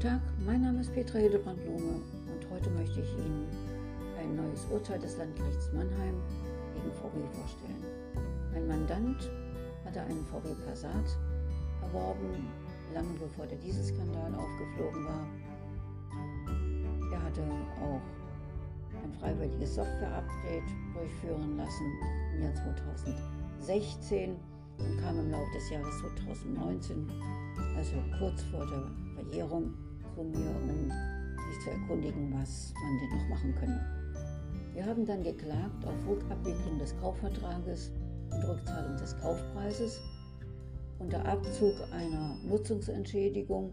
Guten Tag, mein Name ist Petra Hildebrand-Lume und heute möchte ich Ihnen ein neues Urteil des Landgerichts Mannheim gegen VW vorstellen. Mein Mandant hatte einen VW Passat erworben, lange bevor der Dieselskandal aufgeflogen war. Er hatte auch ein freiwilliges Software-Update durchführen lassen im Jahr 2016 und kam im Laufe des Jahres 2019, also kurz vor der Verjährung, zu mir, um sich zu erkundigen, was man denn noch machen könne. Wir haben dann geklagt auf Rückabwicklung des Kaufvertrages und Rückzahlung des Kaufpreises unter Abzug einer Nutzungsentschädigung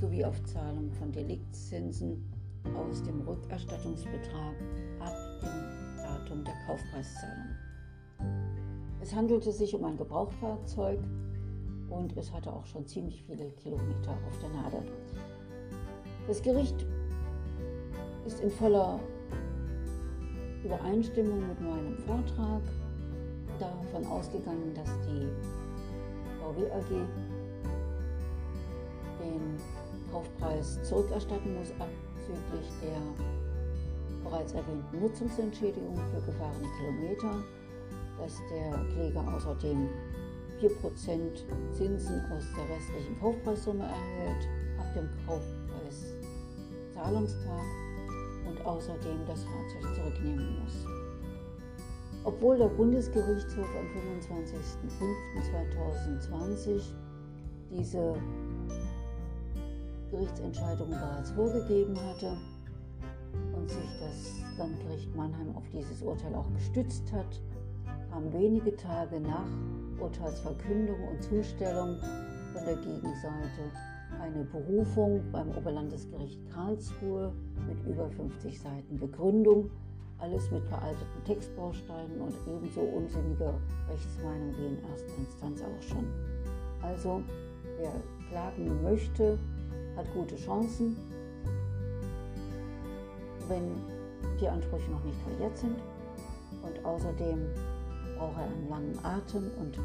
sowie auf Zahlung von Deliktszinsen aus dem Rückerstattungsbetrag ab dem Datum der Kaufpreiszahlung. Es handelte sich um ein Gebrauchtfahrzeug und es hatte auch schon ziemlich viele Kilometer auf der Nadel. Das Gericht ist in voller Übereinstimmung mit meinem Vortrag davon ausgegangen, dass die VW AG den Kaufpreis zurückerstatten muss, abzüglich der bereits erwähnten Nutzungsentschädigung für gefahrene Kilometer, dass der Kläger außerdem 4% Zinsen aus der restlichen Kaufpreissumme erhält, ab dem Kaufpreiszahlungstag und außerdem das Fahrzeug zurücknehmen muss. Obwohl der Bundesgerichtshof am 25.05.2020 diese Gerichtsentscheidung bereits vorgegeben hatte und sich das Landgericht Mannheim auf dieses Urteil auch gestützt hat, kam wenige Tage nach Urteilsverkündung und Zustellung von der Gegenseite eine Berufung beim Oberlandesgericht Karlsruhe mit über 50 Seiten Begründung, alles mit veralteten Textbausteinen und ebenso unsinniger Rechtsmeinung wie in erster Instanz auch schon. Also, wer klagen möchte, hat gute Chancen, wenn die Ansprüche noch nicht verjährt sind. Und außerdem braucht er einen langen Atem und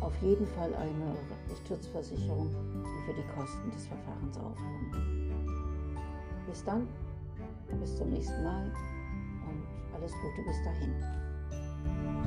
auf jeden Fall eine Rechtsschutzversicherung, die für die Kosten des Verfahrens aufkommt. Bis dann, bis zum nächsten Mal und alles Gute bis dahin.